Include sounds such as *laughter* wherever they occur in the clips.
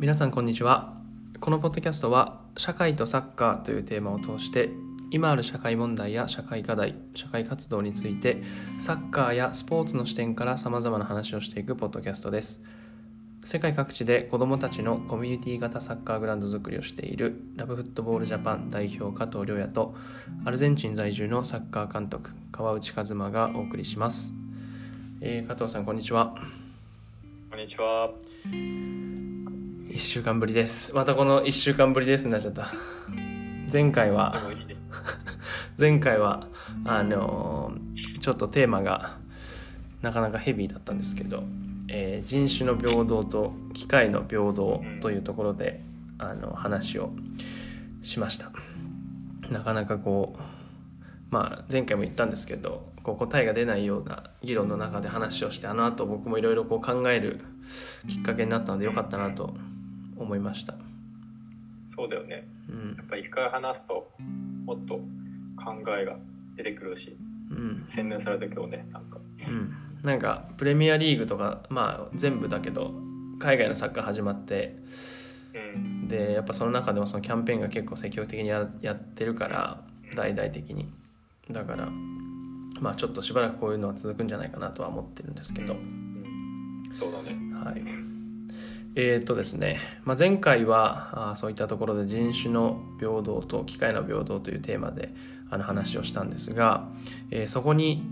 皆さんこんにちは。このポッドキャストは社会とサッカーというテーマを通して今ある社会問題や社会課題社会活動についてサッカーやスポーツの視点からさまざまな話をしていくポッドキャストです。世界各地で子どもたちのコミュニティ型サッカーグラウンド作りをしているラブフットボールジャパン代表加藤亮也とアルゼンチン在住のサッカー監督川内和馬がお送りします、えー加藤さんこんにちは。こんにちは。1週間ぶりです。またこの1週間ぶりですになっちゃった。前回では。前回はあのーちょっとテーマがなかなかヘビーだったんですけど、えー人種の平等と機械の平等というところで、あの話をしました。なかなかこうまあ前回も言ったんですけどこう答えが出ないような議論の中で話をしてあの後僕もいろいろこう考えるきっかけになったのでよかったなと思いました。そうだよね。うん。やっぱ一回話すと、もっと考えが出てくるし、うん。洗練されたけどね、なんか。うん、なんかプレミアリーグとかまあ全部だけど海外のサッカー始まってうん。でやっぱその中でもそのキャンペーンが結構積極的にややってるから大々的に。だからまあちょっとしばらくこういうのは続くんじゃないかなとは思ってるんですけど、うん。そうだね。はいえーとですね、まあ、前回はあそういったところで人種の平等と機械の平等というテーマであの話をしたんですが、えーそこに、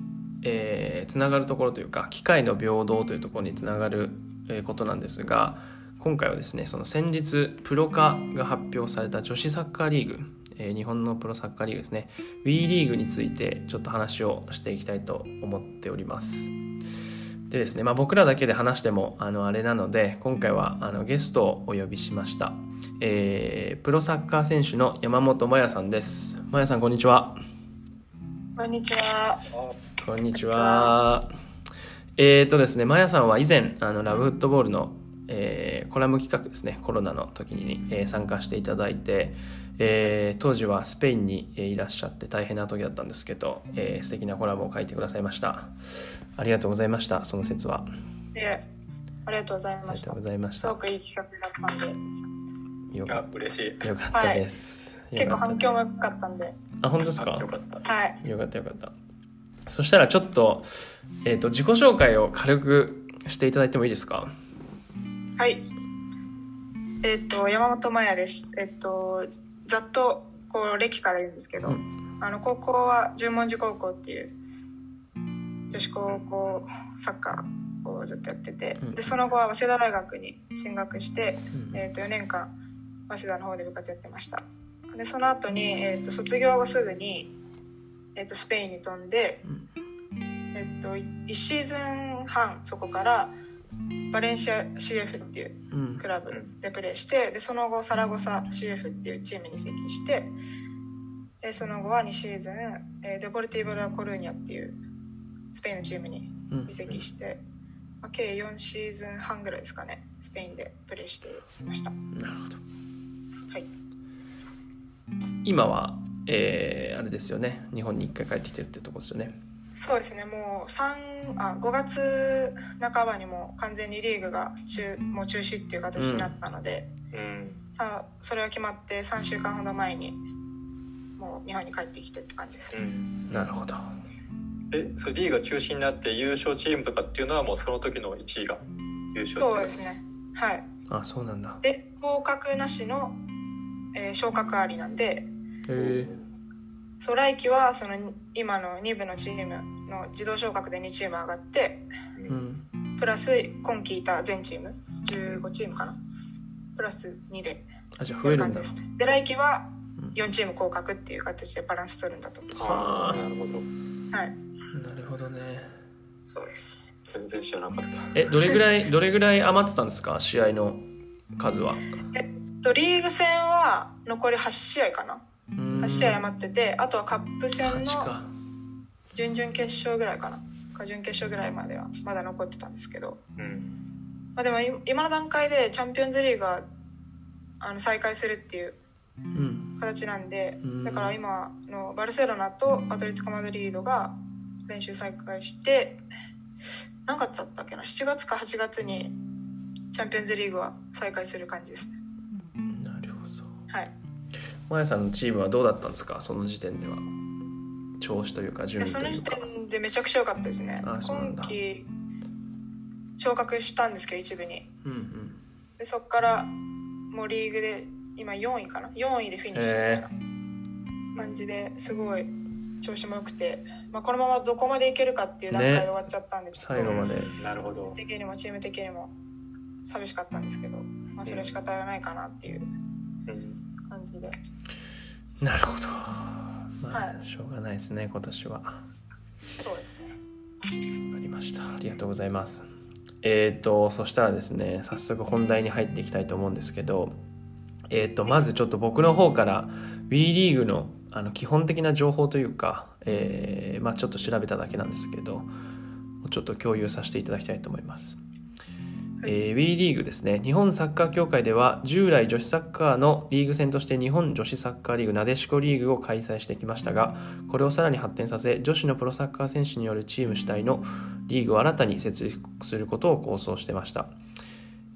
えーつながるところというか機械の平等というところにつながる、えことなんですが今回はですねその先日プロ化が発表された女子サッカーリーグ、えー日本のプロサッカーリーグですね WE リーグについてちょっと話をしていきたいと思っております。でですね、まあ、僕らだけで話してもあのあれなので今回はあのゲストをお呼びしました、えープロサッカー選手の山本麻也さんです。麻也さんこんにちは。こんにちは。あこんにちは。えーとですね麻也さんは以前あのラブフットボールの、えーコラム企画ですねコロナの時に、えー参加していただいて、えー当時はスペインにえーいらっしゃって大変な時だったんですけど、えー素敵なコラムを書いてくださいましたありがとうございましたその説はいえ、ありがとうございありましたがとうご。ざいましたすごくいい企画だったんで、あよかっ、嬉しい。たよかったです、結構よかった反響も良かったんで、あ本当ですか？あよかった。はい。よかったよかったそしたらちょっと,、えー、と自己紹介を軽くしていただいてもいいですか？はい。えっ、と、山本麻也です。えっ、と、ざっと、こう、歴から言うんですけど、うん。あの、高校は十文字高校っていう、女子高校サッカーをずっとやってて、うん。で、その後は早稲田大学に進学して、うん。えー、と4年間早稲田の方で部活やってました。でその後に、えー、と卒業後すぐに、えー、とスペインに飛んで、うん。えー、と1シーズン半そこからバレンシア CF っていううん。クラブでプレーしてでその後サラゴサ CF っていうチームに移籍してでその後は2シーズン、えーデポルティーボ・ラ・コルーニャっていうスペインのチームにうん。移籍して、まあ、計4シーズン半ぐらいですかねスペインでプレーしていました。なるほど。はい。今は、えーあれですよね。日本に一回帰ってきてるってとこですよねそうですねもう3あ5月半ばにもう完全にリーグが中もう中止っていう形になったので、うん。さそれが決まって3週間ほど前にもう日本に帰ってきてって感じです、うん。なるほど。え、それリーグが中心になって優勝チームとかっていうのはもうその時の1位が優勝そうですね。はい。あそうなんだ。で合格なしの、えー昇格ありなんでへえそう来季はその今の2部のチームの自動昇格で2チーム上がってー、うん。プラス今季いた全チーム15チームかな。プラス2で。あじゃあ増えるんだ。感じですで来季はうん。4チーム降格っていう形でバランス取るんだと。思あ。あ、なるほど。はい。なるほどね。そうです。全然知らなかった。えどれぐらいどれぐらい余ってたんですか？試合の数は。とリーグ戦は残り8試合かな8 8試合余っててあとはカップ戦8のか。準々決勝ぐらいかな。か準決勝ぐらいまではまだ残ってたんですけど、うん。まあ、でもい今の段階でチャンピオンズリーグがあの再開するっていううん。形なんでうん。だから今のバルセロナとアトレティコ・マドリードが練習再開して何月だったっけな？7月か8月にチャンピオンズリーグは再開する感じですね。なるほど。はいマヤさんのチームはどうだったんですか？その時点では。調子というか順でその時位というか点でめちゃくちゃ良かったですね。今季昇格したんですけど一部に。うんうん。でそこからもうリーグで今4位かな？4位でフィニッシュみたいな感じですごい調子も良くて、まあ、このままどこまでいけるかっていう段階で終わっちゃったんで、ちょっと。最後まで。なるほど。個人。的にもチーム的にも寂しかったんですけど、まあ、それは仕方がないかなっていうじで。なるほど。まあ、はしょうがないですね今年は。わそうですね。かりました。ありがとうございます。えっ、とそしたらですね早速本題に入っていきたいと思うんですけどえっ、とまずちょっと僕の方から WE リーグのあの基本的な情報というか、えーまあ、ちょっと調べただけなんですけどちょっと共有させていただきたいと思います。えー、WE リーグですね。日本サッカー協会では従来女子サッカーのリーグ戦として日本女子サッカーリーグなでしこリーグを開催してきましたがこれをさらに発展させ女子のプロサッカー選手によるチーム主体のリーグを新たに設立することを構想してました、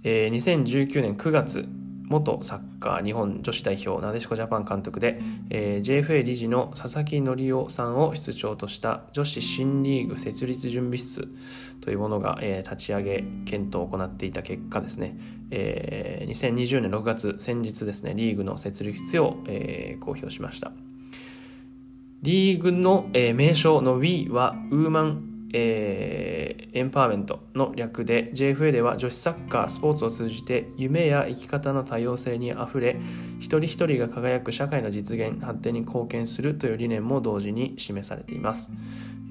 えー2019年9月元サッカー日本女子代表なでしこジャパン監督で、えー JFA 理事の佐々木則夫さんを室長とした女子新リーグ設立準備室というものが、えー立ち上げ検討を行っていた結果ですね、えー2020年6月先日ですねリーグの設立を、えー公表しました。リーグの、えー名称の We はウーマン、えーエンパワーメントの略で JFA では女子サッカースポーツを通じて夢や生き方の多様性にあふれ一人一人が輝く社会の実現発展に貢献するという理念も同時に示されています。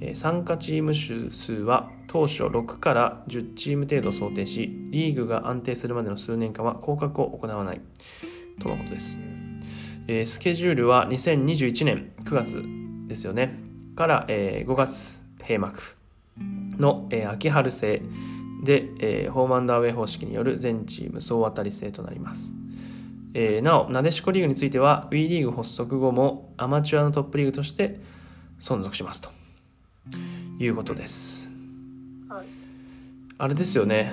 えー参加チーム数は当初6から10チーム程度想定しリーグが安定するまでの数年間は降格を行わない。とのことです、えースケジュールは2021年9月ですよね。から、えー5月閉幕。の、えー秋春制で、えーホームアンダーウェイ方式による全チーム総当たり制となりますえーなお、なでしこリーグについては WE リーグ発足後もアマチュアのトップリーグとして存続しますということです。はいあれですよね。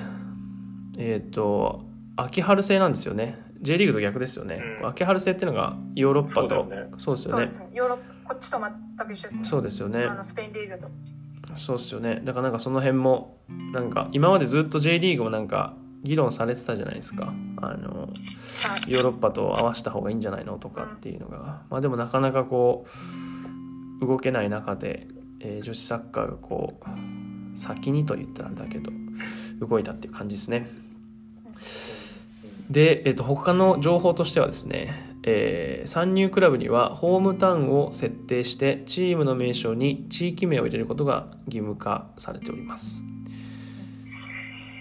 えっ、と、秋春制なんですよね。J リーグと逆ですよね。うん秋春制っていうのがヨーロッパと、ねそうですよねです。ねヨーロッパこっちと全く一緒ですねそうですよねあ。のスペインリーグとそうですよね。だからなんかその辺も、なんか今までずっと J リーグもなんか議論されてたじゃないですか。あの、ヨーロッパと合わせた方がいいんじゃないのとかっていうのが、まあでもなかなかこう動けない中で、えー女子サッカーがこう先にと言ったらだけど動いたっていう感じですね。で、えー、と他の情報としてはですね、えー参入クラブにはホームタウンを設定してチームの名称に地域名を入れることが義務化されております。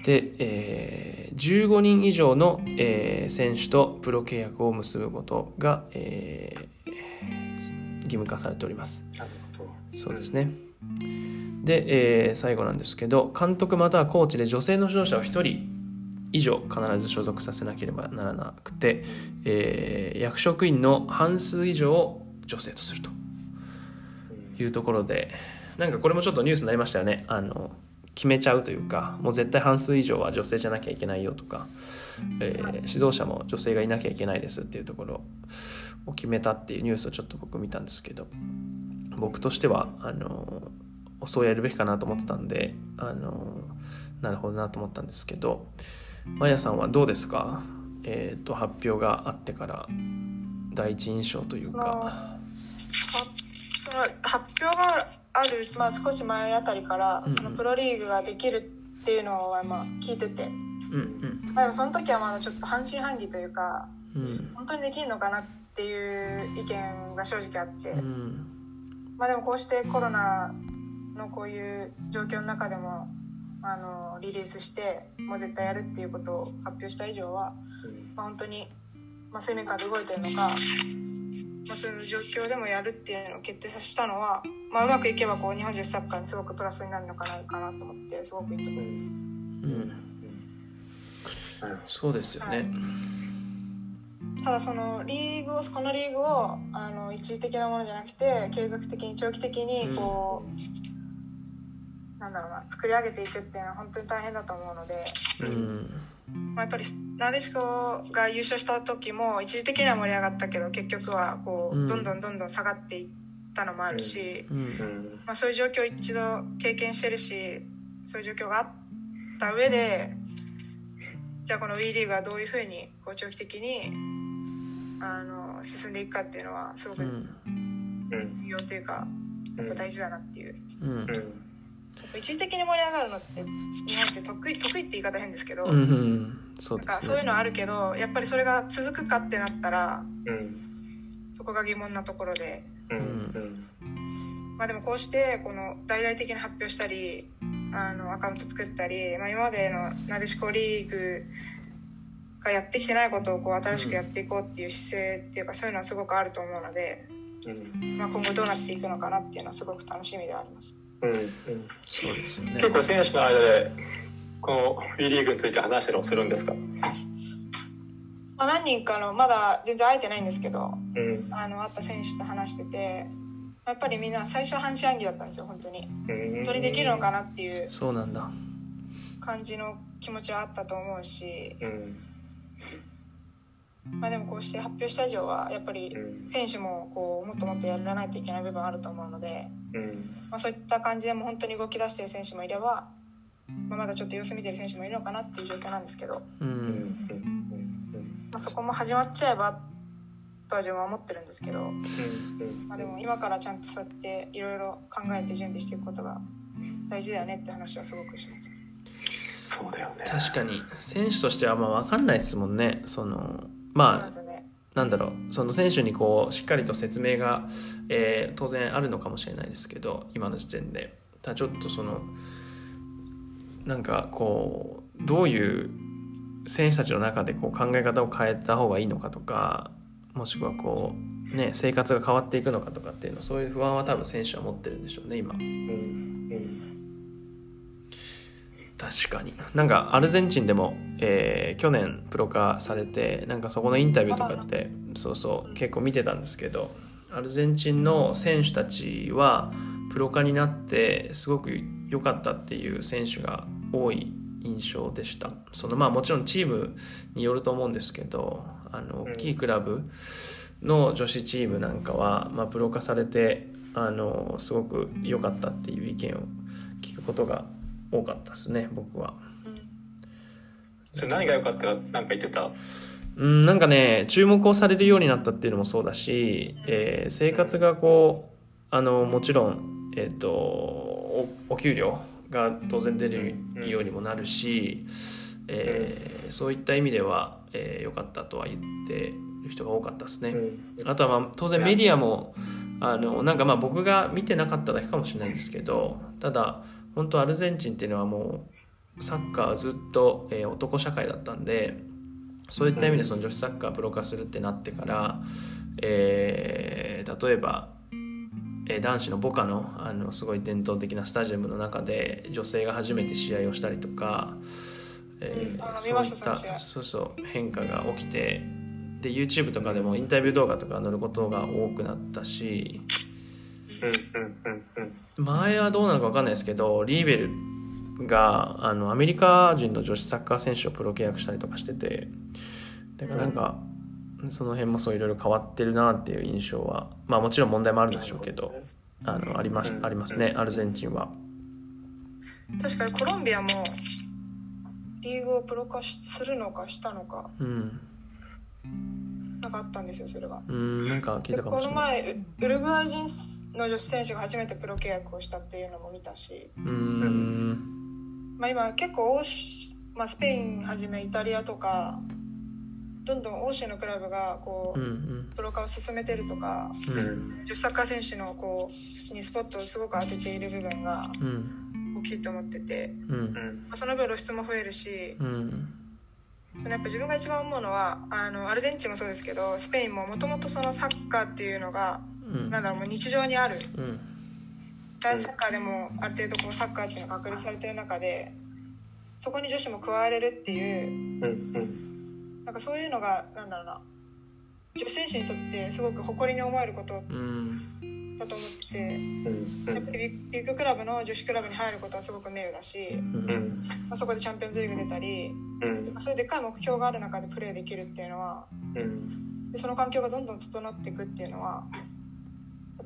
で、えー15人以上の、えー選手とプロ契約を結ぶことが、えー義務化されております。そうですね。で、えー最後なんですけど、監督またはコーチで女性の指導者を1人以上必ず所属させなければならなくて、えー役職員の半数以上を女性とするというところで、なんかこれもちょっとニュースになりましたよね。あの決めちゃうというか、もう絶対半数以上は女性じゃなきゃいけないよとか、えー指導者も女性がいなきゃいけないですっていうところを決めたっていうニュースをちょっと僕見たんですけど、僕としてはあのそうやるべきかなと思ってたんであのなるほどなと思ったんですけどマヤさんはどうですか、えー、と発表があってから第一印象というか。はその発表がある、まあ、少し前あたりからうんうん。そのプロリーグができるっていうのはまあ聞いてて、うんまあ、でもその時はまだちょっと半信半疑というかうん。うん本当にできるのかなっていう意見が正直あって、うん。まあ、でもこうしてコロナのこういう状況の中でもあのリリースしてもう絶対やるっていうことを発表した以上は、まあ、本当に、まあ、水面下で動いてるのか、まあ、そういう状況でもやるっていうのを決定させたのは、まあ、うまくいけばこう日本女子サッカーにすごくプラスになるのかなかなと思ってすごくいいと思います。うん。そうですよね、ただそのリーグをこのリーグをあの一時的なものじゃなくて継続的に長期的にこう、なんだろうな作り上げていくっていうのは本当に大変だと思うので、うん。まあ、やっぱりなでしこが優勝した時も一時的には盛り上がったけど結局はこうどんどんどんどん下がっていったのもあるし、まあ、そういう状況を一度経験してるしそういう状況があった上でじゃあこの WE リーグはどういうふうにこう長期的にあの進んでいくかっていうのはすごく重要というかやっぱ大事だなっていう。うん。うん一時的に盛り上がるのって日本って得意得意って言い方変ですけど、うんうんそうなんかですね。そういうのあるけどやっぱりそれが続くかってなったらうんそこが疑問なところで。うん。うん。まあでもこうしてこの大々的に発表したりあのアカウント作ったり、まあ、今までのなでしこリーグがやってきてないことをこう新しくやっていこうっていう姿勢っていうかそういうのはすごくあると思うので、うん。まあ、今後どうなっていくのかなっていうのはすごく楽しみではあります。うんうん。そうですよね。結構選手の間でこの WE リーグについて話したりもするんですか？まあ、何人かのまだ全然会えてないんですけどうん。あの会った選手と話しててやっぱりみんな最初は半信半疑だったんですよ本当に。うん。本当にできるのかなっていうそうなんだ。感じの気持ちはあったと思うし、うんまあ、でもこうして発表した以上はやっぱりうん。選手もこうもっともっとやらないといけない部分あると思うので、うん。まあ、そういった感じでも本当に動き出してる選手もいれば、まあ、まだちょっと様子見てる選手もいるのかなっていう状況なんですけど、ううん。うん。ん。まあ、そこも始まっちゃえばとは自分は思ってるんですけど、うん。うん。まあ、でも今からちゃんとそうやっていろいろ考えて準備していくことが大事だよねって話はすごくします。そうだよね。確かに。選手としてはまあ分かんないですもんね。そのまあなんだろうその選手にこうしっかりと説明が、えー当然あるのかもしれないですけど今の時点で。ただちょっとそのなんかこうどういう選手たちの中でこう考え方を変えた方がいいのかとかもしくはこう、ね、生活が変わっていくのかとかっていうのそういう不安は多分選手は持ってるんでしょうね今。うんうん。確かに。なんかアルゼンチンでも、えー去年プロ化されてなんかそこのインタビューとかってそうそう結構見てたんですけどアルゼンチンの選手たちはプロ化になってすごく良かったっていう選手が多い印象でした。そのまあもちろんチームによると思うんですけどあの大きいクラブの女子チームなんかは、まあ、プロ化されてあのすごく良かったっていう意見を聞くことが多かったですね僕は。それ何が良かった？かなんか言ってた？うん、なんかね注目をされるようになったっていうのもそうだし、えー生活がこうあのもちろん、えー、とおお給料が当然出るようにもなるし、えーそういった意味では良、えー良かったとは言ってる人が多かったですね。うんあとはまあ当然メディアもあのなんかまあ僕が見てなかっただけかもしれないんですけどただ本当アルゼンチンっていうのはもうサッカーはずっと、えー男社会だったんでそういった意味でその女子サッカープロ化するってなってから、えー例えば、えー男子のボカのあのすごい伝統的なスタジアムの中で女性が初めて試合をしたりとか、えーそういったそうそう変化が起きてで YouTube とかでもインタビュー動画とか載ることが多くなったし前はどうなのか分かんないですけどリーベルがあのアメリカ人の女子サッカー選手をプロ契約したりとかしててだからなんか、その辺もそういろいろ変わってるなっていう印象はまあもちろん問題もあるんでしょうけどあのありましありますねアルゼンチンは。確かにコロンビアもリーグをプロ化しするのかしたのかうん、なんかあったんですよそれが。うんなんか聞いでこのたかもしれない。前ウウルグアイ人の女子選手が初めてプロ契約をしたっていうのも見たし、うん。まあ、今結構欧州、まあ、スペインはじめイタリアとかどんどん欧州のクラブがこうんううん。プロ化を進めてるとかううん。ん女子サッカー選手のこうにスポットをすごく当てている部分がうん。大きいと思ってて、うん。うん。まあ、その分露出も増えるしうん。そのやっぱ自分が一番思うのはあのアルゼンチンもそうですけどスペインももともとそのサッカーっていうのがうんなんだろうもう日常にある。うん。男子サッカーでもある程度こうサッカーっていうのが確立されてる中でそこに女子も加われるっていううんうん。なんかそういうのがなんだろうな。女子選手にとってすごく誇りに思えることうんだと思っててうん。やっぱりビッグクラブの女子クラブに入ることはすごく名誉だし、まあ、そこでチャンピオンズリーグ出たりうん。そういうでっかい目標がある中でプレーできるっていうのはうん。でその環境がどんどん整っていくっていうのはや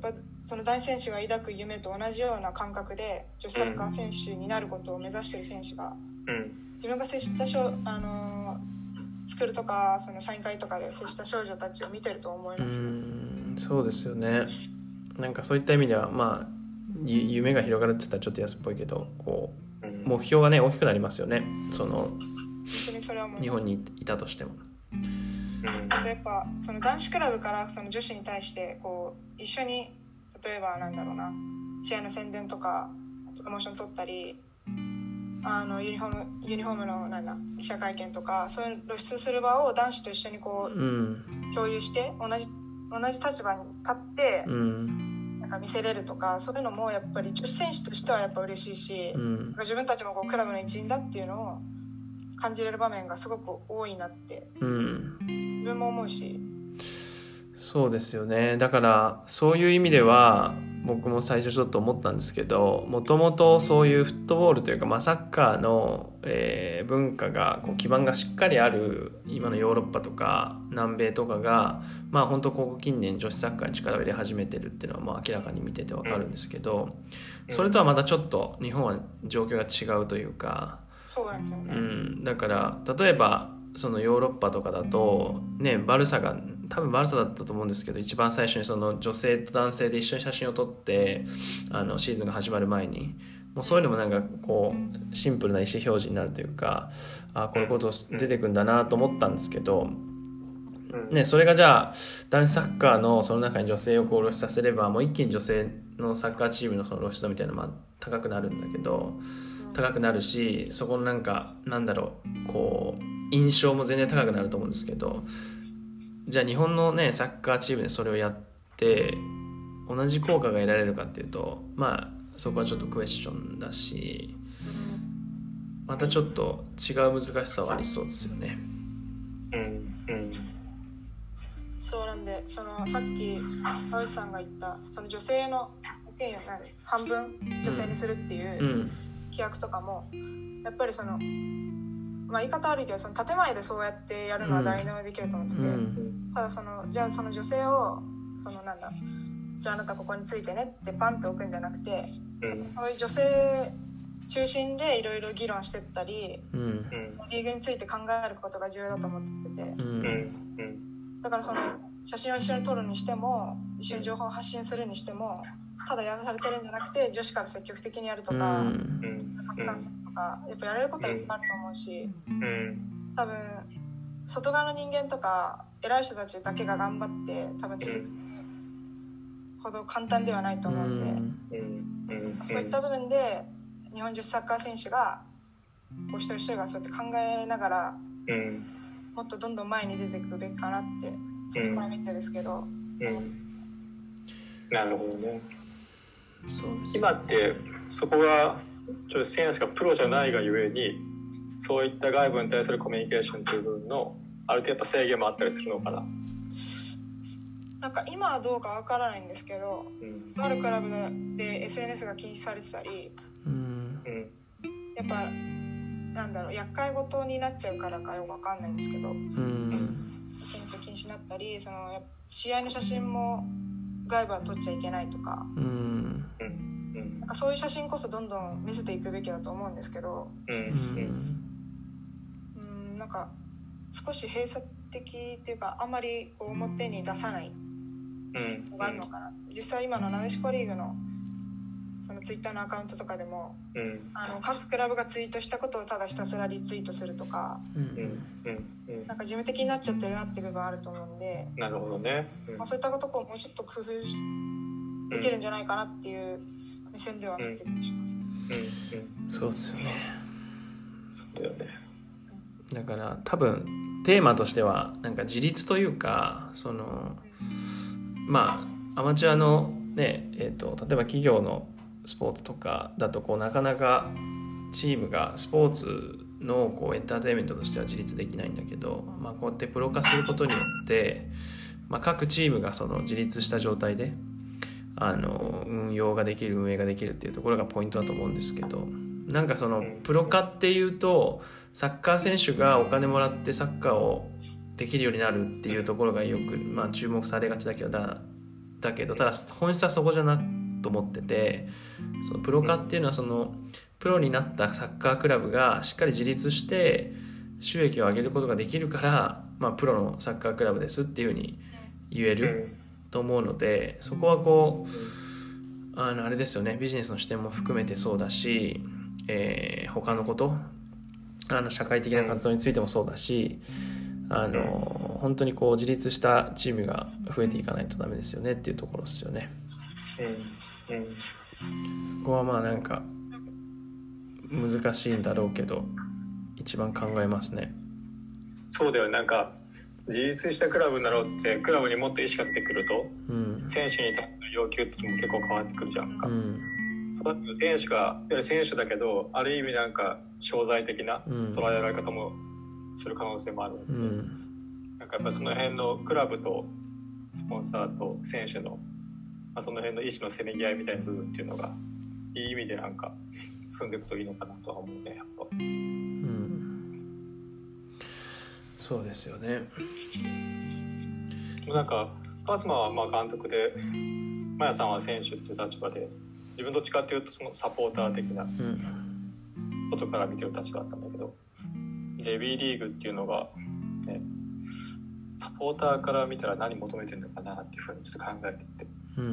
っぱその男子選手が抱く夢と同じような感覚で女子サッカー選手になることを目指している選手がうん。自分が接したしょ、あのースクールとかその社員会とかで接した少女たちを見てると思いうます、んそうですよね。なんかそういった意味ではまあゆ夢が広がるって言ったらちょっと安っぽいけどこううん。目標がね大きくなりますよね。その日本にいたとしてもあとやっぱその男子クラブからその女子に対してこう一緒に例えばなんだろうな試合の宣伝とかプロモーション取ったりあのユニフォームユニフォームのなんだ記者会見とかそういう露出する場を男子と一緒にこうん。う共有して同じ同じ立場に立ってうんなんか見せれるとかそういうのもやっぱり女子選手としてはやっぱ嬉しいし、うん。自分たちもこうクラブの一員だっていうのを感じれる場面がすごく多いなってうん。自分も思うし。そうですよね。だからそういう意味では僕も最初ちょっと思ったんですけどもともとそういうフットボールというか、まあ、サッカーの、えー文化がこう基盤がしっかりある今のヨーロッパとか南米とかがまあ本当ここ近年女子サッカーに力を入れ始めてるっていうのはまあ明らかに見ててわかるんですけど、それとはまたちょっと日本は状況が違うというか。そうなんですよね。うん、だから例えばそのヨーロッパとかだとねバルサが多分バルサだったと思うんですけど一番最初にその女性と男性で一緒に写真を撮ってあのシーズンが始まる前に。もうそういうのもなんかこうシンプルな意思表示になるというかあこういうこと出てくんだなと思ったんですけど、うん。ね、それがじゃあ男子サッカーのその中に女性をこう露出させればもう一気に女性のサッカーチームのその露出度みたいなのが高くなるんだけど高くなるしそこのなんかなんだろうこう印象も全然高くなると思うんですけどじゃあ日本のねサッカーチームでそれをやって同じ効果が得られるかっていうとまあそこはちょっとクエスチョンだしまたちょっと違う難しさはありそうですよね。うんうんそうなんでそのさっき青内さんが言ったその女性の保険料なんで半分女性にするっていううん規約とかもやっぱりそのまあ言い方悪いけどその建前でそうやってやるのは誰でもできると思ってて、うん。ただそのじゃあその女性をそのなんだじゃああなたここについてねってパンって置くんじゃなくてうん。そういう女性中心でいろいろ議論してったりうん。うんリーグについて考えることが重要だと思ってて。ううんん。だからその写真を一緒に撮るにしても一緒に情報を発信するにしてもただやらされてるんじゃなくて女子から積極的にやるとうかんうん拡散するとかやっぱやれることはいっぱいあると思うしうん。多分外側の人間とか偉い人たちだけが頑張って多分続くほど簡単ではないとう思うんで。ん。うん。うん。そういった部分で日本女子サッカー選手がこう一人一人がそうやって考えながらうんもっとどんどん前に出ていくべきかなって外から見てですけど、うん。なるほどねそうです今ってそこがちょっと選手がプロじゃないがゆえにそういった外部に対するコミュニケーションという部分のある程度やっぱ制限もあったりするのかな。なんか今はどうかわからないんですけどうん。あるクラブで SNS が禁止されてたりうん。うんやっぱなんだろう厄介事になっちゃうからかよくわかんないんですけどうん。禁止になったりそのやっぱ試合の写真も外部は撮っちゃいけないとか。うん。なんかそういう写真こそどんどん見せていくべきだと思うんですけど。うん。うん。うん。なんか少し閉鎖的っていうかあんまりこう表に出さないうん。のがあるのかな。実際今のなでしこリーグのそのツイッターのアカウントとかでもうん。あの各クラブがツイートしたことをただひたすらリツイートするとかうん。うん。なんか事務的になっちゃってるなっていう部分あると思うんで、なるほどね。うん。まあ、そういったことをもうちょっと工夫しできるんじゃないかなっていう目線では見てるします。うん。うん。そうですよね。そうだよね。だから多分テーマとしてはなんか自立というかそのまあアマチュアのねえー、と例えば企業のスポーツとかだとこうなかなかチームがスポーツのこうエンターテインメントとしては自立できないんだけど、まあ、こうやってプロ化することによって、まあ、各チームがその自立した状態であの運用ができる運営ができるっていうところがポイントだと思うんですけどなんかそのプロ化っていうとサッカー選手がお金もらってサッカーをできるようになるっていうところがよく、まあ、注目されがちだけどだだけどただ本質はそこじゃなくと思っててそのプロ化っていうのはそのプロになったサッカークラブがしっかり自立して収益を上げることができるから、まあ、プロのサッカークラブですっていうふうに言えると思うのでそこはこうあのあれですよねビジネスの視点も含めてそうだし、えー、他のことあの社会的な活動についてもそうだしあの本当にこう自立したチームが増えていかないとダメですよねっていうところですよね。うんうん、そこはまあなんか難しいんだろうけど一番考えますね。そうだよ。なんか自立したクラブになろうってクラブにもっと意識が出てくると、うん、選手に対する要求っても結構変わってくるじゃん。か。うん。そうだ選手が選手だけどある意味なんか商材的な捉えられ方もする可能性もあるので、うん、なんかやっぱその辺のクラブとスポンサーと選手の、まあ、その辺の意思のせめぎ合いみたいな部分っていうのがいい意味でなんか進んでいくといいのかなとは思うねやっぱ。うんそうですよね。なんか東はまあ監督でマヤさんは選手っていう立場で自分どっちかっていうとそのサポーター的な、外から見てる立場だったんだけどで B リーグっていうのが、ね、サポーターから見たら何求めてるのかなっていうふうにちょっと考えてて、うん、う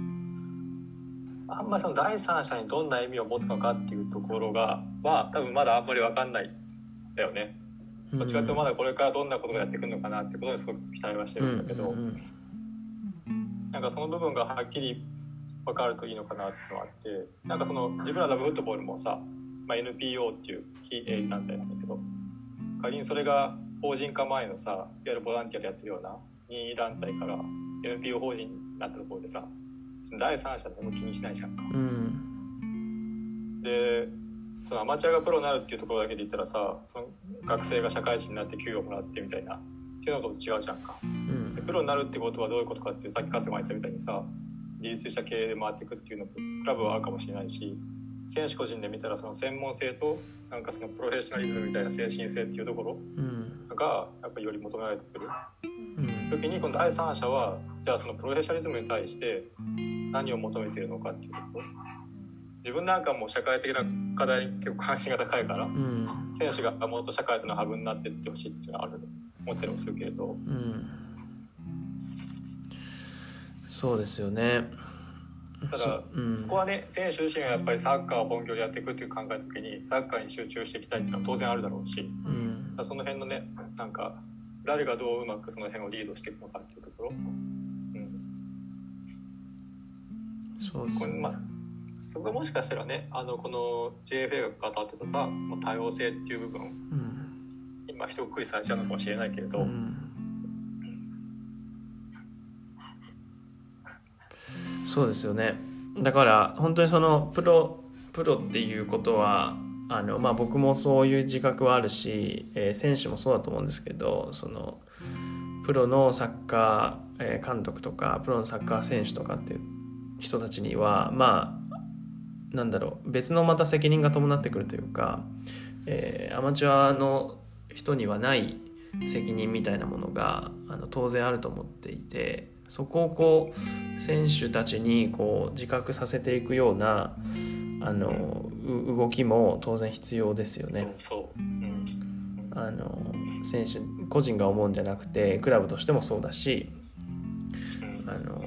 ん、あんまりその第三者にどんな意味を持つのかっていうところがは多分まだあんまり分かんないだよね。どっちかというとまだこれからどんなことがやってくるのかなってことにすごく期待はしてるんだけど、なんかその部分がはっきり分かるといいのかなっていうのがあってなんかその自分らラブフットボールもさ、まあ、NPO っていう非営利団体なんだけど仮にそれが法人化前のさいわゆるボランティアでやってるような任意団体から NPO 法人になったところでさ第三者でも気にしないじゃん。か。うん、でそのアマチュアがプロになるっていうところだけで言ったらさその学生が社会人になって給与をもらってみたいなっていうのと違うじゃんか、うん、でプロになるってことはどういうことかっていうさっき勝間言ったみたいにさ自立した経営で回っていくっていうのクラブはあるかもしれないし選手個人で見たらその専門性となんかそのプロフェッショナリズムみたいな精神性っていうところがやっぱりより求められてくる、うん、時にこの第三者はじゃあそのプロフェッショナリズムに対して何を求めているのかっていうこと。自分なんかも社会的な課題に結構関心が高いから、うん、選手がもっと社会とのハブになっていってほしいっていうのはある。思ったりもするけれど、うん、そうですよね。ただ、うん、そこはね選手自身がやっぱりサッカーを本業でやっていくっていう考えた時にサッカーに集中していきたいっていうのは当然あるだろうし、うん、その辺のねなんか誰がどううまくその辺をリードしていくのかっていうところ、うん、そうですね、まあそこがもしかしたらねあのこの JFA が語ってたさ多様性っていう部分、うん、今一括りされちゃうのかもしれないけれど、うん、そうですよね。だから本当にそのプロプロっていうことはあの、まあ、僕もそういう自覚はあるし、えー、選手もそうだと思うんですけどそのプロのサッカー監督とかプロのサッカー選手とかっていう人たちにはまあなんだろう別のまた責任が伴ってくるというか、えー、アマチュアの人にはない責任みたいなものがあの当然あると思っていてそこをこう選手たちにこう自覚させていくようなあの動きも当然必要ですよね。あの選手個人が思うんじゃなくてクラブとしてもそうだしあの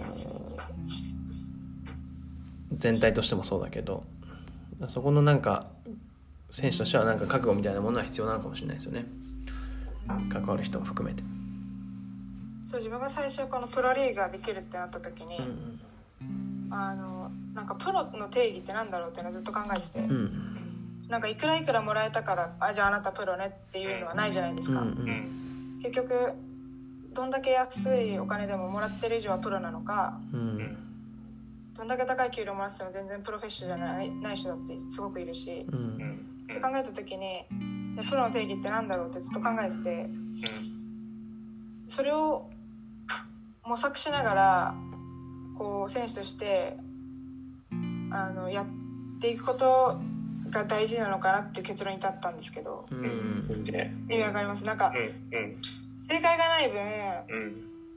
全体としてもそうだけどそこのなんか選手としてはなんか覚悟みたいなものは必要なのかもしれないですよね。関わる人も含めて。そう自分が最初このプロリーグができるってなった時に、うん。あのなんかプロの定義ってなんだろうっていうのをずっと考えてて、うん、なんかいくらいくらもらえたからあじゃああなたプロねっていうのはないじゃないですか、うんうん、結局どんだけ安いお金でももらってる以上はプロなのか、うん。どんだけ高い給料もらってても全然プロフェッショナルじゃないない人だってすごくいるし、うん、って考えた時にプロの定義って何だろうってずっと考えてて、それを模索しながらこう選手としてあのやっていくことが大事なのかなっていう結論に至ったんですけど、ううん。意味わかります？なんかうん、うん、正解がない分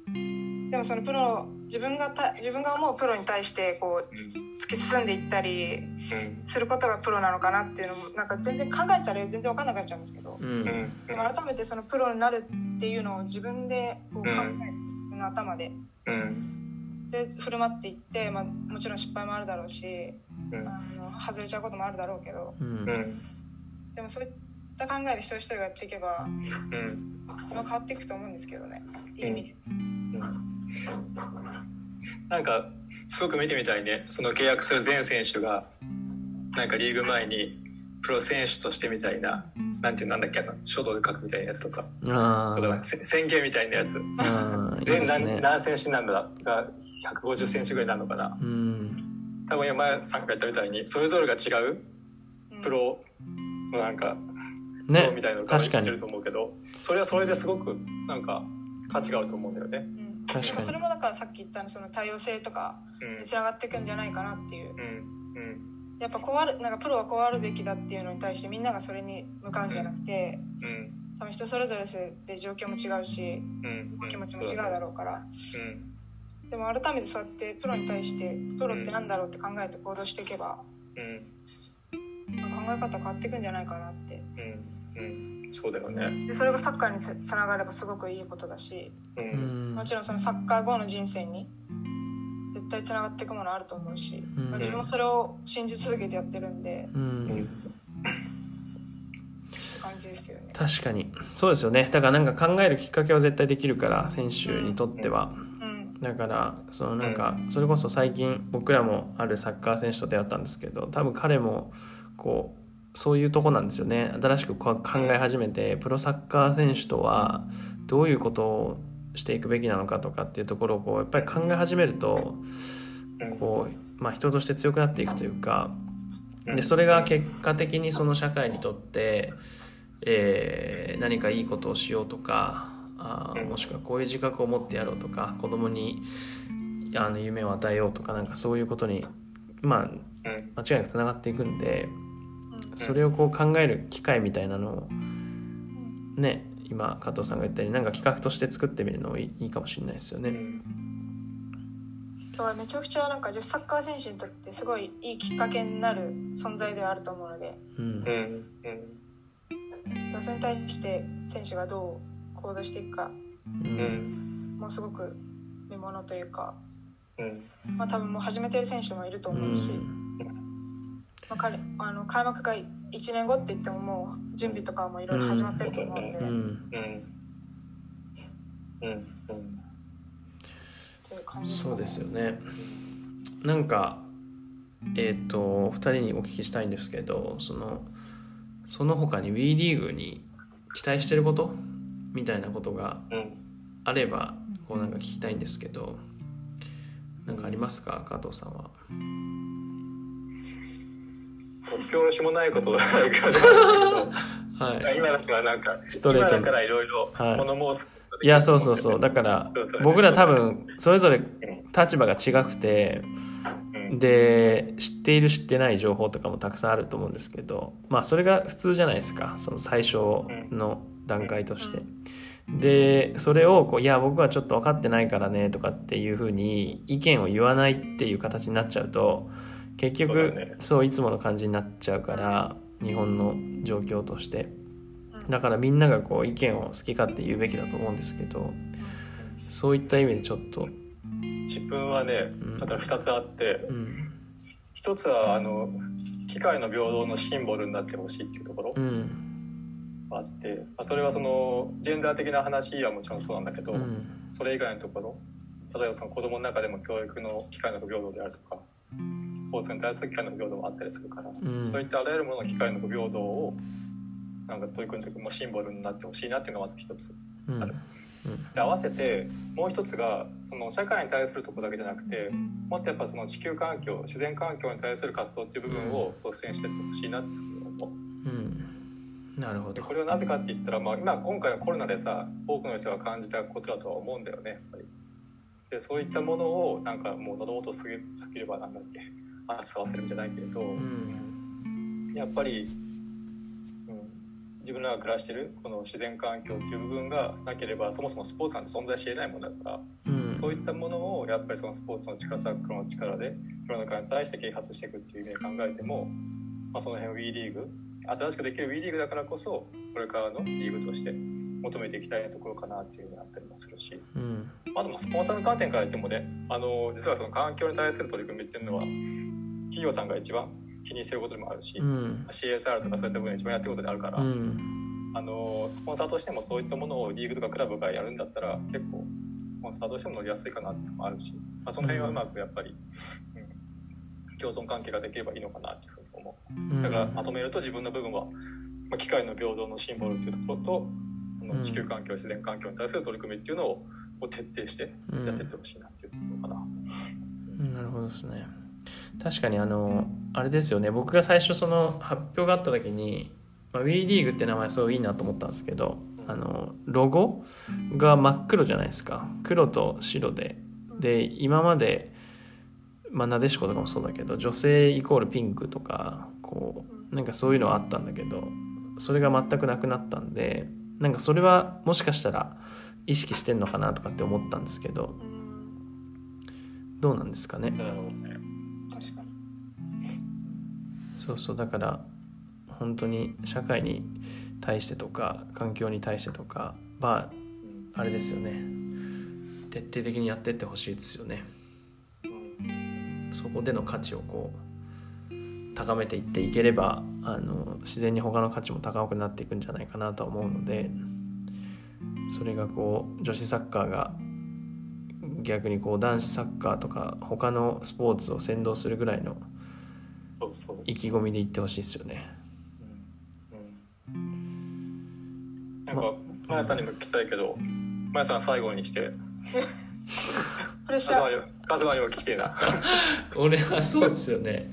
うん、でもそのプロ自分がた自分が思うプロに対してこう突き進んでいったりうん、することがプロなのかなっていうのもなんか全然考えたら全然分かんなくなっちゃうんですけど、うん。うん、でも改めてそのプロになるっていうのを自分でこう考えうんる、自分の頭で。うん、で振る舞っていって、まあ、もちろん失敗もあるだろうしうん、あの外れちゃうこともあるだろうけど。うん。うん、でもそういった考えで一人一人がやっていけばうん、まあ変わっていくと思うんですけどね。いい意味で。なんかすごく見てみたいね。その契約する全選手がなんかリーグ前にプロ選手としてみたいななんていうなんだっけあの書道で書くみたいなやつとか。あとかせ宣言みたいなやつ。全ね何選手なんだが150選手ぐらいなのかな。うん。多分山さんが言ったみたいにそれぞれが違ううん。プロのなんか像ねみたいなのが確かに。てると思うけどそれはそれですごくなんか価値があると思うんだよね。うん。確かに。それもだからさっき言ったその多様性とかうん。につながっていくんじゃないかなっていう。うん。うん。やっぱこうあるなんかプロはこうあるべきだっていうのに対してみんながそれに向かうんじゃなくてうん。多分人それぞれで状況も違うしうん。気持ちも違うだろうから。うんでも改めてそうやってプロに対してプロってなんだろうって考えて行動していけばうん考え方変わっていくんじゃないかなって。うん。うん。そうだよね。でそれがサッカーにつつながればすごくいいことだしううん。んもちろんそのサッカー後の人生に絶対つながっていくものあると思うし、うん。まあ自分もそれを信じ続けてやってるんでううん。んって感じですよね。確かに。そうですよね。だからなんか考えるきっかけは絶対できるから選手にとっては。うんだからそのなんかそれこそ最近僕らもあるサッカー選手と出会ったんですけど多分彼もこうそういうとこなんですよね。新しくこう考え始めてプロサッカー選手とはどういうことをしていくべきなのかとかっていうところをこうやっぱり考え始めるとこう、まあ、人として強くなっていくというかでそれが結果的にその社会にとって、えー何かいいことをしようとかあーもしくはこういう自覚を持ってやろうとか子供にあの夢を与えようとかなんかそういうことにまあうん。間違いなくつながっていくんでうん。それをこう考える機会みたいなのをね今加藤さんが言ったようになんか企画として作ってみるのもいいいいかもしれないですよね。うん。今日はめちゃくちゃなんか女子サッカー選手にとってすごいいいきっかけになる存在ではあると思うので。うん。うん。うん。それに対して選手がどう行動していくか。ううん。んもうすごく見ものというか、うん。まあ、多分もう始めてる選手もいると思うし、まあ、彼あの開幕が1年後って言ってももう準備とかもいろいろ始まってると思うんで、そうですよね。なんかえっ、と2人にお聞きしたいんですけどそのその他に WE リーグに期待してること？みたいなことがうんあればこうなんか聞きたいんですけどなんかありますか？加藤さんは。突拍子もないことだから。だはい。今だからなんかストレートだからいろいろはい。物申すことができる。いやそうそうそう。だから僕ら多分それぞれ立場が違くてうん。で知っている知ってない情報とかもたくさんあると思うんですけどまあそれが普通じゃないですか。その最初の段階として。でそれをこういや僕はちょっと分かってないからねとかっていうふうに意見を言わないっていう形になっちゃうと結局そういつもの感じになっちゃうから日本の状況として。だからみんながこう意見を好き勝手言うべきだと思うんですけどそういった意味でちょっと。自分はねうん。だから2つあってうん。一つはあの機械の平等のシンボルになってほしいっていうところ。うん。があって、まあ、それはそのジェンダー的な話はもちろんそうなんだけど、うん。それ以外のところ例えばその子供の中でも教育の機会の不平等であるとかスポーツに対する機会の不平等もあったりするから、ん。そういったあらゆるものの機会の不平等をなんか取り組んでいくもうシンボルになってほしいなっていうのがまず一つうん。あるで合わせてもう一つがその社会に対するところだけじゃなくてもっとやっぱその地球環境自然環境に対する活動っていう部分を率先していってほしいなっていうふうになるほど。でこれはなぜかって言ったら、まあ、今今回のコロナでさ多くの人が感じたことだとは思うんだよねやっぱり。でそういったものをなんかもう喉元すぎすぎればなんだっけ熱させるんじゃないけれど、うん、やっぱり、うん、自分らが暮らしてるこの自然環境っていう部分がなければそもそもスポーツなんて存在しえないものだから、うん、そういったものをやっぱりそのスポーツの力サッカーの力で世の中に対して啓発していくっていう意味で考えても、まあ、その辺 WE リーグ新しくできる WE リーグだからこそこれからのリーグとして求めていきたいところかなっていうふうになったりもするし、うん、あとまあスポンサーの観点から言ってもねあの実はその環境に対する取り組みっていうのは企業さんが一番気にしてることでもあるし、うん、CSR とかそういった部分が一番やってることであるから、うん、あのスポンサーとしてもそういったものをリーグとかクラブがやるんだったら結構スポンサーとしても乗りやすいかなっていうのもあるし、まあ、その辺はうまくやっぱり、うん、共存関係ができればいいのかなっていうふうに思う。だからまとめると自分の部分は、まあ、機械の平等のシンボルっていうところとこの地球環境、自然環境に対する取り組みっていうのを徹底してやっていってほしいなっていうのかな。うん、なるほどですね。確かにあのあれですよね。僕が最初その発表があった時に、まあ、WE リーグって名前すごいいいなと思ったんですけどあのロゴが真っ黒じゃないですか。黒と白で。で今まで、まあ、なでしことかもそうだけど女性イコールピンクとかこうなんかそういうのはあったんだけどそれが全くなくなったんでなんかそれはもしかしたら意識してんのかなとかって思ったんですけどどうなんですかね？そうそうだから本当に社会に対してとか環境に対してとかまああれですよね徹底的にやってってほしいですよね。そこでの価値をこう高めていっていければあの自然に他の価値も高くなっていくんじゃないかなとは思うのでそれがこう女子サッカーが逆にこう男子サッカーとか他のスポーツを先導するぐらいの意気込みで言ってほしいですよね。か、まやさんにも聞きたいけど、まやさん最後にして。*laughs* プレッシャー。カズマにも聞きてえな。*laughs* 俺はそうですよね。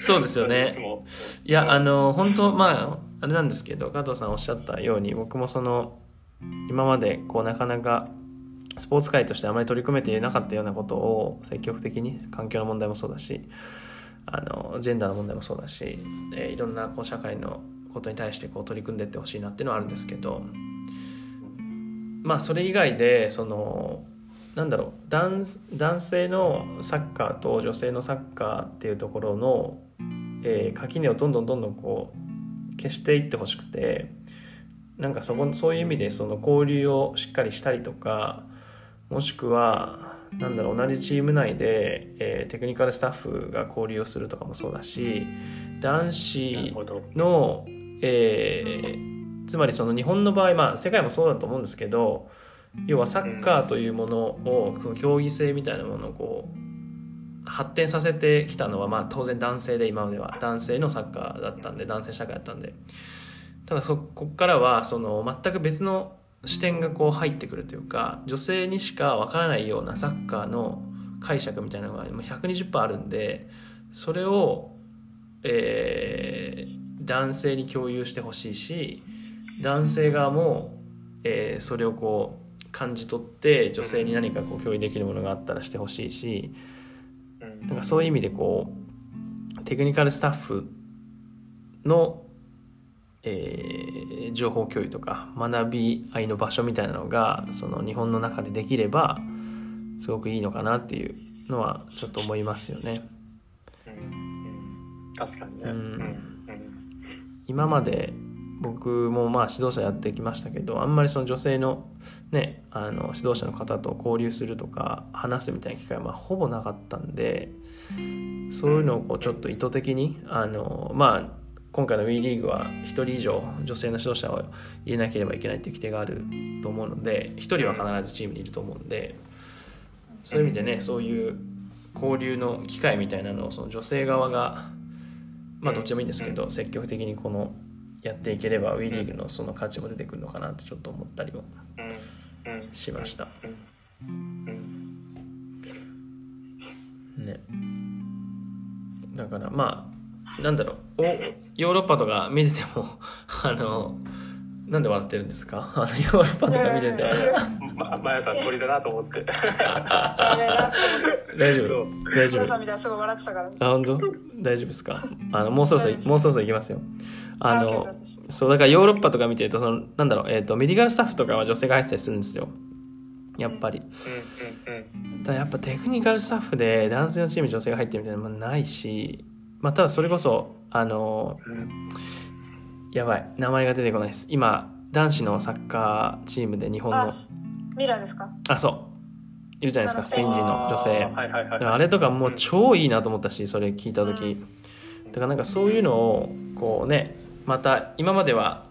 そうですよね。*laughs* いや、あの、本当まあ、あれなんですけど、加藤さんおっしゃったように、僕もその、今までこうなかなかスポーツ界としてあまり取り組めていなかったようなことを積極的に環境の問題もそうだしあのジェンダーの問題もそうだし、えー、いろんなこう社会のことに対してこう取り組んでいってほしいなっていうのはあるんですけどまあそれ以外でそのなんだろう男男性のサッカーと女性のサッカーっていうところの、えー、垣根をどんどんどんどんこう消していってほしくてなんかそこそういう意味でその交流をしっかりしたりとかもしくはなんだろう同じチーム内で、えー、テクニカルスタッフが交流をするとかもそうだし男子の、えー、つまりその日本の場合、まあ、世界もそうだと思うんですけど要はサッカーというものをその競技性みたいなものをこう発展させてきたのは、まあ、当然男性で今までは男性のサッカーだったんで男性社会だったんで。ただそこからはその全く別の視点がこう入ってくるというか女性にしかわからないようなサッカーの解釈みたいなのが120%あるんでそれを、えー、男性に共有してほしいし男性側も、えー、それをこう感じ取って女性に何かこう共有できるものがあったらしてほしいしなんかそういう意味でこうテクニカルスタッフのえー、情報共有とか学び合いの場所みたいなのがその日本の中でできればすごくいいのかなっていうのはちょっと思いますよね。うん、確かにね、うん、今まで僕もまあ指導者やってきましたけどあんまりその女性の,、ね、あの指導者の方と交流するとか話すみたいな機会はまほぼなかったんでそういうのをこうちょっと意図的にあのまあ今回の WE リーグは1人以上女性の指導者を入れなければいけないっていう規定があると思うので1人は必ずチームにいると思うんでそういう意味でねそういう交流の機会みたいなのをその女性側がまあどっちでもいいんですけど積極的にこのやっていければ WE リーグのその価値も出てくるのかなってちょっと思ったりもしました。ね。だからまあなんだろう。ヨーロッパとか見てても *laughs* あのなんで笑ってるんですか？*laughs* あのヨーロッパとか見てて。ままやさん鳥だなと思って。*laughs* 大丈夫？大丈夫？皆さんみたいなすごい笑ってたから。あ本当？大丈夫ですか？あのもうそろそろもうそろそろいきますよ。ああのそうだからヨーロッパとか見てるとそのなんだろう、えー、とメディカルスタッフとかは女性が入ってたりするんですよ。やっぱり。うんうんただやっぱテクニカルスタッフで男性のチームに女性が入ってるみたいなのもないし、まあ、ただそれこそあのうんうんやばい。名前が出てこないです。今男子のサッカーチームで日本の。あミラーですか？あそう。いるじゃないですかスペイン人の女性。あーはいはいはいあれとかもう超いいなと思ったしそれ聞いた時。だからなんかそういうのをこうねまた今までは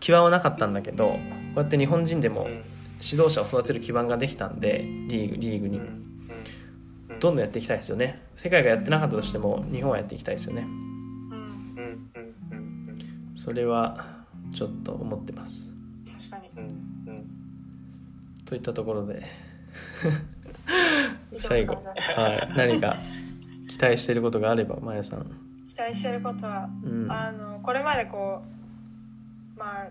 基盤はなかったんだけどこうやって日本人でもうん。指導者を育てる基盤ができたんでリーグリーグに。うん。うん。どんどんやっていきたいですよね。世界がやってなかったとしても日本はやっていきたいですよね。うんうんうんうんそれはちょっと思ってます。確かに。うんうん。といったところで。*laughs* 最後。はい。何か期待していることがあればまやさん。期待してることはうん。あのこれまでこうまあ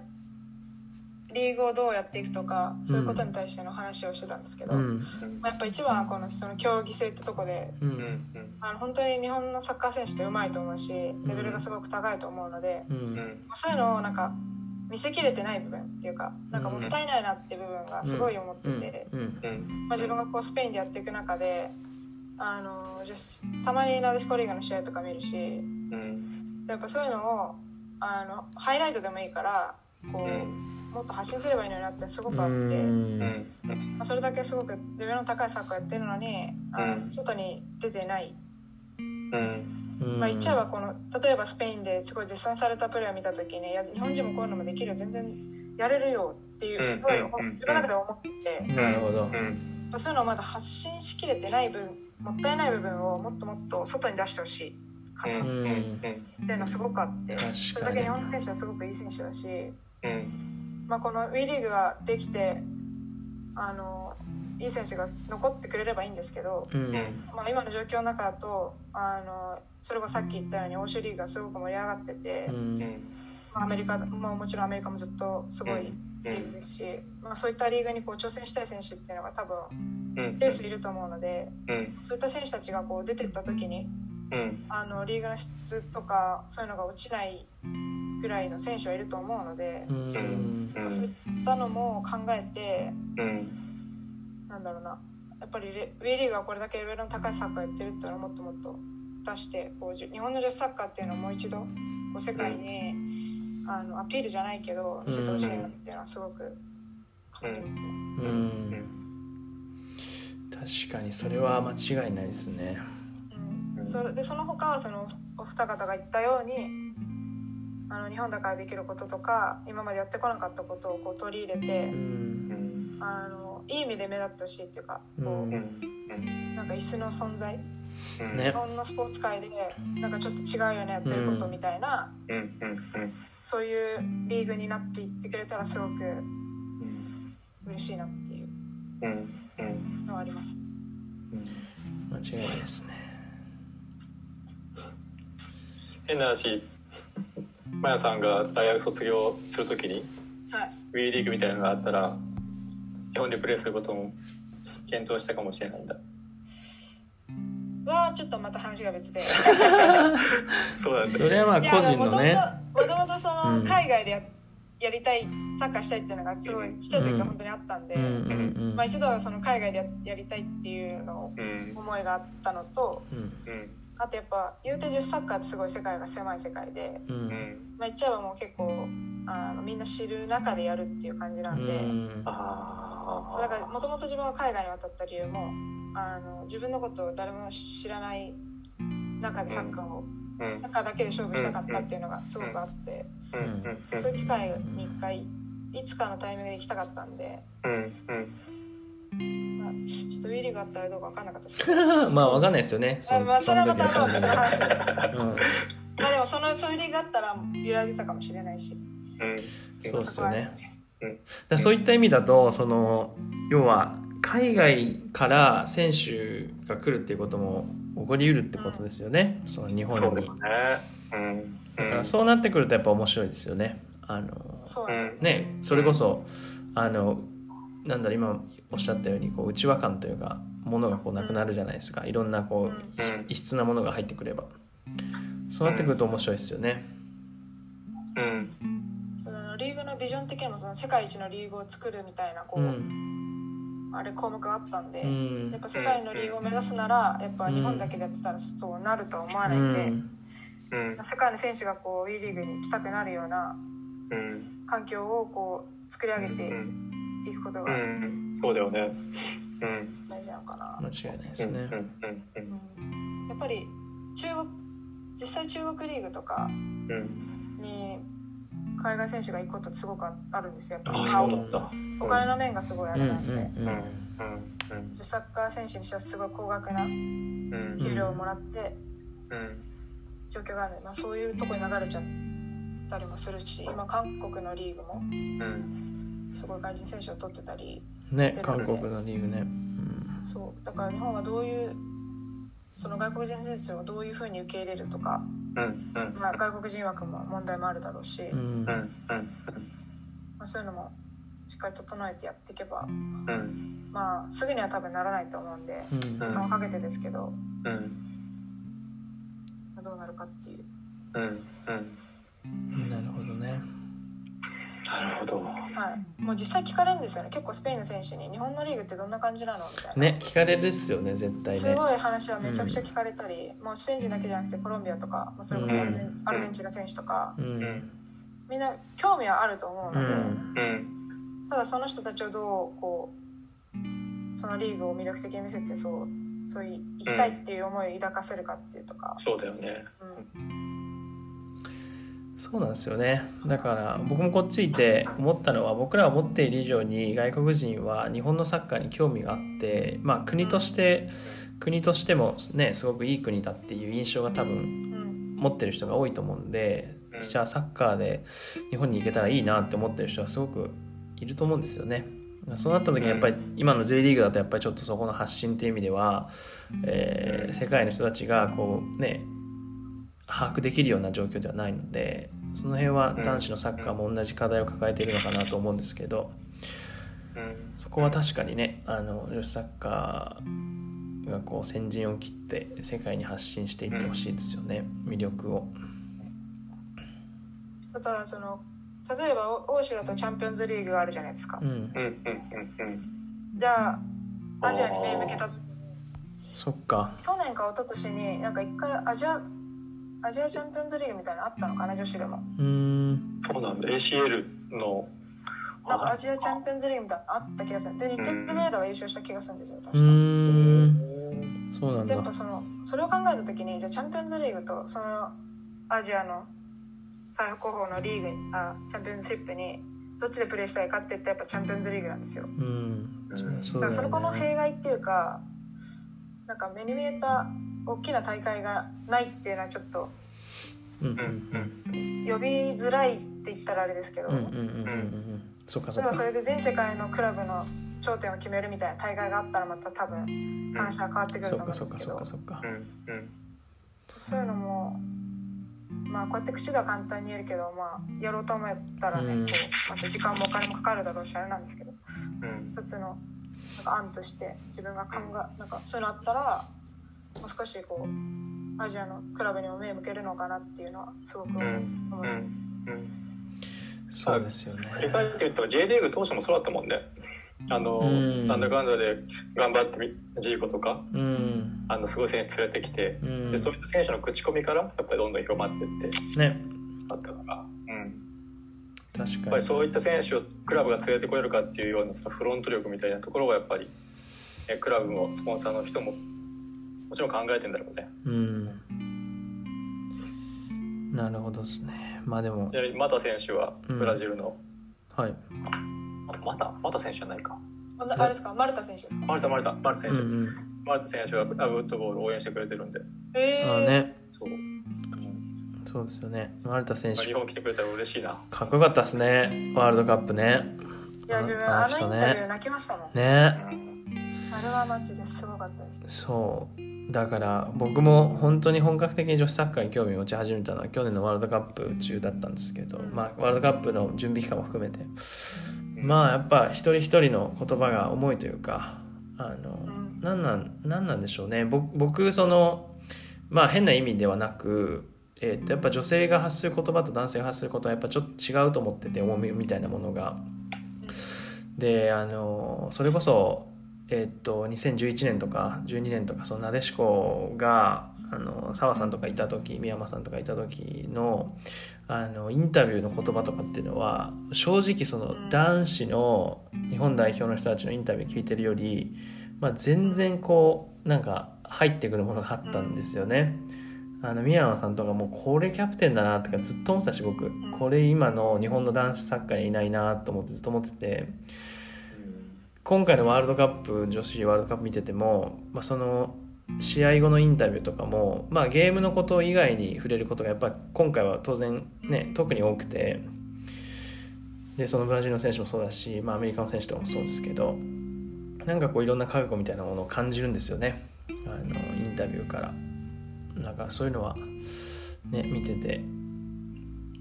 リーグをどうやっていくとかそういうことに対しての話をしてたんですけど、うん。まあ、やっぱ一番はこのその競技性ってとこでううんあの本当に日本のサッカー選手ってうまいと思うしレベルがすごく高いと思うので、ううん。んまあそういうのをなんか見せきれてない部分っていうかなんかもったいないなっていう部分がすごい思ってて、まあ、自分がこうスペインでやっていく中であのじゃたまになでしこリーガの試合とか見るしうん。やっぱそういうのをあのハイライトでもいいからこう、うんもっと発信すればいいのになってすごくあって、うん。うん。まあ、それだけすごくレベルの高いサッカーやってるのにあの、うん。外に出てない、うん。まあ、言っちゃえばこの例えばスペインですごい絶賛されたプレーを見た時にいや日本人もこういうのもできるよ。全然やれるよっていうすごい自分の中で思って、なるほど。うん。まあそういうのをまだ発信しきれてない分もったいない部分をもっともっと外に出してほしい。かなっうん。うん。ていうのはすごくあって、確かに。それだけ日本の選手はすごくいい選手だし、うんまあ、この WE リーグができてあのいい選手が残ってくれればいいんですけど、うん。まあ、今の状況の中だとあのそれこそさっき言ったように欧州リーグがすごく盛り上がってて、うん。まあ、アメリカももちろんアメリカもずっとすごいリーグですし、まあ、そういったリーグにこう挑戦したい選手っていうのが多分うん。定数いると思うのでうん。そういった選手たちがこう出てった時にうん。あのリーグの質とかそういうのが落ちないぐらいの選手はいると思うので、うん。まあそういったのも考えてうん。なんだろうな。やっぱりレ WE リーグがこれだけレベルの高いサッカーやってるっていうのをもっともっと出してこう日本の女子サッカーっていうのをもう一度こう世界に、あのアピールじゃないけど見せてほしいなっていうのはすごく感じますね。うん。確かにそれは間違いないですね。うん、それでその他はそのお二方が言ったようにあの日本だからできることとか今までやってこなかったことをこう取り入れうて、ん。あのいい意味で目立ってほしいっていうかうこうなんか椅子の存在日本のスポーツ界でなんかちょっと違うよねやってることみたいな、そういうリーグになっていってくれたらすごくうん嬉しいなっていううん。うん。のはあります。間違いないですね変な話マヤさんが大学卒業するときにはい。WE リーグみたいなのがあったら日本でプレーすることも検討したかもしれないんだ。はちょっとまた話が別で。*laughs* そうなんだそれはまあ個人のね。もともとそのうん海外でややりたいサッカーしたいっていうのがすごいちっちゃい時から本当にあったんで、まあ、一度はその海外でややりたいっていうの思いがあったのとうん。うんあとやっぱ言うて女子サッカーってすごい世界が狭い世界で、ううん。んまあ、言っちゃえばもう結構あのみんな知る中でやるっていう感じなんで、うん。そうだからもともと自分が海外に渡った理由もあの自分のことを誰も知らない中でサッカーを、うん。サッカーだけで勝負したかったっていうのがすごくあって、うん。そういう機会に一回いつかのタイミングで行きたかったんで、うんちょっとウィリーがあったらどうか分かんなかったですけど *laughs* まあわかんないですよね。そあまあそれは。また話でうんまあでもそのそういうリーグがあったら揺られてたかもしれないし。うん。そうですよね。そこはだからそういった意味だとその要は海外から選手が来るっていうことも起こりうるってことですよね、その日本に。そうね。うん。だからそうなってくるとやっぱ面白いですよね。あのねそれこそあのなんだろう今おっしゃったようにこう内輪感というかものがこうなくなるじゃないですか、いろんなこう、うん。異質なものが入ってくれば。そうなってくると面白いですよね。うん。そのリーグのビジョン的にもその世界一のリーグを作るみたいなこう、うん。あれ項目があったんで、うん。やっぱ世界のリーグを目指すならやっぱ日本だけでやってたらそうなるとは思わないんで、うん。うん。世界の選手がこう WE リーグに来たくなるようなうん。環境をこう作り上げてうんいくことうがん。そうだよね。うん。大事なのかな、間違いないですね。やっぱり中国実際中国リーグとかうん。に海外選手が行くことってすごくあるんですよ。やっぱお金の面がすごいあれなんで、んうんうん。サッカー選手にしてはすごい高額なうん。給料をもらってうん。状況があるので、まあ、そういうとこに流れちゃったりもするし今韓国のリーグもうんすごい外人選手を取ってたりね韓国のリーグね。うん。そう。だから日本はどういうその外国人選手をどういうふうに受け入れるとか、うんうん。まあ、外国人枠も問題もあるだろうし、うん。うんうんまあ、そういうのもしっかり整えてやっていけば、うん。まあ、すぐには多分ならないと思うんでうん。時間をかけてですけど、うん。まあどうなるかっていう。うんうん。なるほどね。なるほど。はい、もう実際聞かれるんですよね。結構スペインの選手に日本のリーグってどんな感じなのみたいな、ね聞かれるっすよね絶対ね。すごい話はめちゃくちゃ聞かれたり、もうスペイン人だけじゃなくてコロンビアとか、まあ、それこそアルゼン,、うん。アルゼンチンの選手とか。うん。みんな興味はあると思うので、うん。うん。ただその人たちをどうこうそのリーグを魅力的に見せてそうそういう行きたいっていう思いを抱かせるかっていうとか、そうだよね。うんそうなんですよね。だから僕もこっちいて思ったのは僕らは思っている以上に外国人は日本のサッカーに興味があってまあ国として国としてもねすごくいい国だっていう印象が多分うん持ってる人が多いと思うんでうん。じゃあサッカーで日本に行けたらいいなって思ってる人はすごくいると思うんですよね。そうなった時にやっぱり今の J リーグだとやっぱりちょっとそこの発信っていう意味では、えー世界の人たちがこうね把握できるような状況ではないのでその辺は男子のサッカーも同じ課題を抱えているのかなと思うんですけどうん。そこは確かにねあの女子サッカーがこう先陣を切って世界に発信していってほしいですよね。魅力を。ただその例えばお欧州だとチャンピオンズリーグがあるじゃないですか、うん、うんうんうんじゃあアジアに目向けたそっか。去年か一昨年になんか一回アジアアジアチャンピオンズリーグみたいなのあったのかな女子でも。うーん。そうなんだ。ACL の。なんかアジアチャンピオンズリーグみたいなのあった気がする。で日テレブレーザーが優勝した気がするんですよ確か、うーん。そうなんだ。でやっぱそのそれを考えた時にじゃあチャンピオンズリーグとそのアジアの最高峰のリーグあチャンピオンズシップにどっちでプレーしたいかって言ったらやっぱチャンピオンズリーグなんですよ。うん。そうだよからその子のね弊害っていうかなんか目に見えた大きな大会がないっていうのはちょっと呼びづらいって言ったらあれですけど、うんうんうんうんうんそっかそれはそれで全世界のクラブの頂点を決めるみたいな大会があったらまた多分話が変わってくるそと思うんですけど。うんうん。そういうのもまあこうやって口では簡単に言えるけどまあやろうと思ったらね、うん。こうまた時間もお金もかかるだろうしあれなんですけどうん。一つのなんか案として自分が考えなんかそういうのあったらもう少しこうアジアのクラブにも目向けるのかなっていうのはすごく思う、うんうん。うん。そうですよ振りね返ってみると J リーグ当初もそうだったもんね。あのうん。なんだかんだで頑張ってみジーコとかうん。あのすごい選手連れてきてうん。でそういった選手の口コミからやっぱりどんどん広まっていってね。あったのが、うん、確かに。やっぱりそういった選手をクラブが連れてこれるかっていうようなそのフロント力みたいなところはやっぱりえクラブもスポンサーの人ももちろん考えてんだろうね。うん。なるほどですね。まあでも。ちなみにマタ選手はうん。ブラジルの、はい。あマタマタ選手じゃないか。あなあれですか？マルタ選手ですか？マルタマルタマルタ選手、うんうん。マルタ選手はラブウッドボールを応援してくれてるんで。えー、あね。そう、そうですよね。丸田選まあ、日手本来てくれたら嬉しいな。かっこよかったですね。ワールドカップね。いや自分ああのインタビューね泣きましたもん、ね。うんあれはマジですごかったです。ねそうだから僕も本当に本格的に女子サッカーに興味を持ち始めたのは去年のワールドカップ中だったんですけど、まあ、ワールドカップの準備期間も含めてまあやっぱ一人一人の言葉が重いというかあの何なん何なんでしょうね僕そのまあ変な意味ではなく、えー、とやっぱ女性が発する言葉と男性が発する言葉はやっぱちょっと違うと思ってて重みみたいなものが。であのそれこそえっと2011年とか12年とかそのなでしこがあの澤さんとかいた時宮山さんとかいた時のあのインタビューの言葉とかっていうのは正直その男子の日本代表の人たちのインタビュー聞いてるより、まあ、全然こうなんか入ってくるものがあったんですよね。あの宮山さんとかもうこれキャプテンだなとかずっと思ってたし僕これ今の日本の男子サッカーにいないなと思ってずっと思ってて今回のワールドカップ女子ワールドカップ見てても、まあ、その試合後のインタビューとかも、まあ、ゲームのこと以外に触れることがやっぱ今回は当然ね特に多くてでそのブラジルの選手もそうだし、まあ、アメリカの選手とかもそうですけどなんかこういろんな覚悟みたいなものを感じるんですよね。あのインタビューから。だからそういうのはね見てて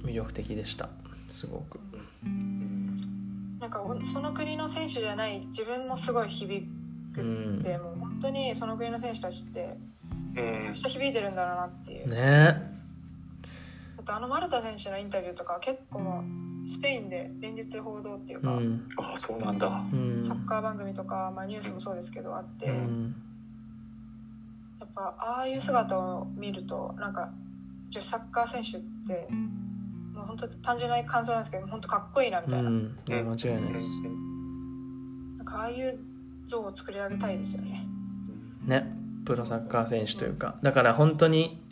魅力的でした。すごく。なんかその国の選手じゃない自分もすごい響くって、うん、もう本当にその国の選手たちってめちゃくちゃ響いてるんだろうなっていう。ね。あとあの丸田選手のインタビューとか結構もうスペインで連日報道っていうか、うん、あそうなんだ、サッカー番組とか、まあ、ニュースもそうですけどあって、うん、やっぱああいう姿を見るとなんか女子サッカー選手ってもう本当単純な感想なんですけど本当かっこいいなみたいな、うん、間違いないです。なんかああいう像を作り上げたいですよね。ね。プロサッカー選手というか。だから本当に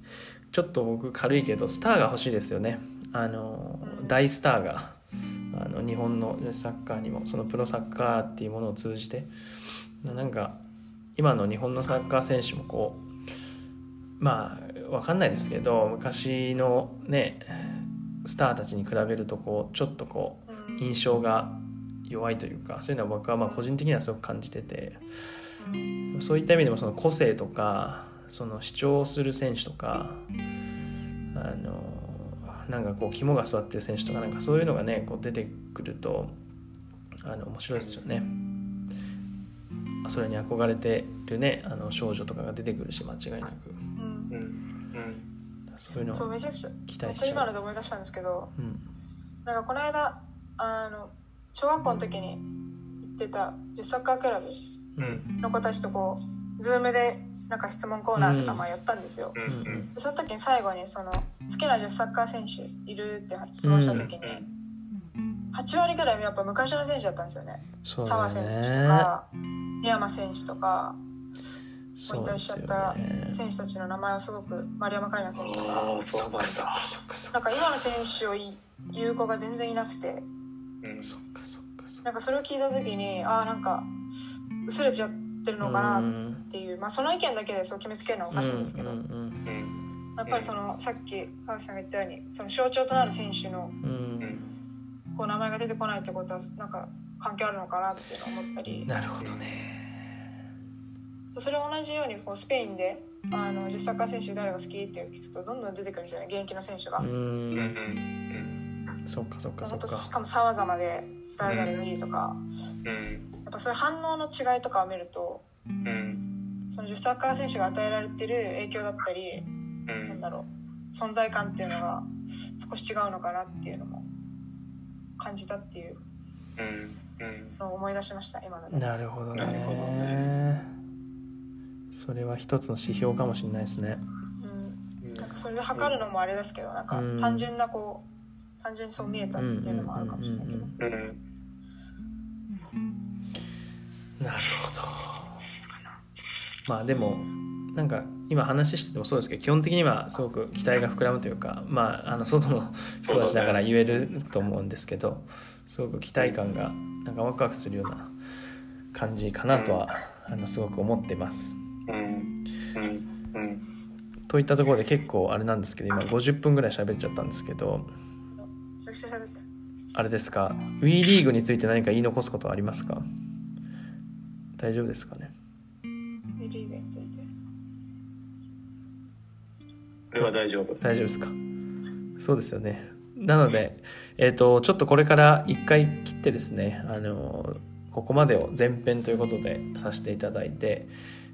ちょっと僕軽いけどスターが欲しいですよね。あの大スターが。あの日本のサッカーにもそのプロサッカーっていうものを通じて。なんか今の日本のサッカー選手もこうまあ分かんないですけど昔のねスターたちに比べるとこうちょっとこう印象が弱いというかそういうのは僕はまあ個人的にはすごく感じててそういった意味でもその個性とかその主張する選手とかあのなんかこう肝が据わってる選手とかなんかそういうのがねこう出てくるとあの面白いですよね。それに憧れてるねあの少女とかが出てくるし間違いなく。そういうのそうめちゃくちゃ期待しちゃ今ので思い出したんですけど、うん、なんかこの間あの小学校の時に行ってた女子サッカークラブの子たちとこう、ズームでなんか質問コーナーとかまあやったんですよ、うん、その時に最後にその好きな女子サッカー選手いるって質問した時に、8割ぐらいやっぱ昔の選手だったんですよね。澤、ね、選手とか宮山選手とか引退しちゃった選手たちの名前をすごく丸山桂里奈選手とか。そうなんか今の選手を言う子が全然いなくて、うん、そっかそっかそっか。なんかそれを聞いた時にああなんか薄れちゃってるのかなっていう、まあその意見だけでそう決めつけるのはおかしいんですけど、やっぱりそのさっき川瀬さんが言ったようにその象徴となる選手の、こう名前が出てこないってことはなんか関係あるのかなって思ったり。なるほどねそれは同じようにこうスペインであの女子サッカー選手誰が好きって聞くとどんどん出てくるんですよね現役の選手が。うん。そっかそっかそっか。しかも様々で誰々のいいとか、うん、やっぱそういう反応の違いとかを見ると、うん、その女子サッカー選手が与えられてる影響だったり、うん、なんだろう。存在感っていうのが少し違うのかなっていうのも感じたっていうのを思い出しました今ので。なるほどね。それは一つの指標かもしれないですね。うん、なんかそれで測るのもあれですけど、なんか単純なこう、単純にそう見えたっていうのもあるかもしれないけど。なるほど。まあでもなんか今話しててもそうですけど基本的にはすごく期待が膨らむというかまああの外の人たちだから言えると思うんですけどすごく期待感がなんかワクワクするような感じかなとはあのすごく思ってます。うんうんといったところで結構あれなんですけど今50分ぐらい喋っちゃったんですけどあれですか？WE リーグについて何か言い残すことはありますか？大丈夫ですかね？WE リーグについて。これは大丈夫。大丈夫ですか？そうですよね。なので、えーと、ちょっとこれから1回切ってですねあのここまでを前編ということでさせていただいて、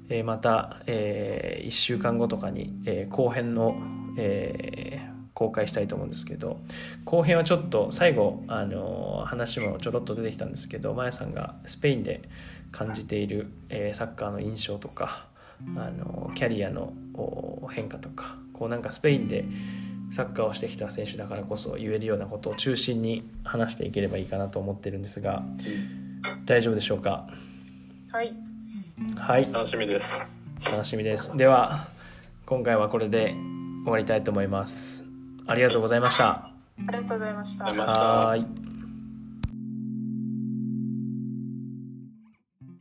えー、また、えー、1週間後とかに、えー、後編の、えー、公開したいと思うんですけど後編はちょっと最後あの話もちょろっと出てきたんですけどまやさんがスペインで感じている、えー、サッカーの印象とかあのキャリアの変化とかこうなんかスペインでサッカーをしてきた選手だからこそ言えるようなことを中心に話していければいいかなと思ってるんですが大丈夫でしょうか？はいはい。楽しみです。楽しみです。では今回はこれで終わりたいと思います。ありがとうございました。ありがとうございました。はい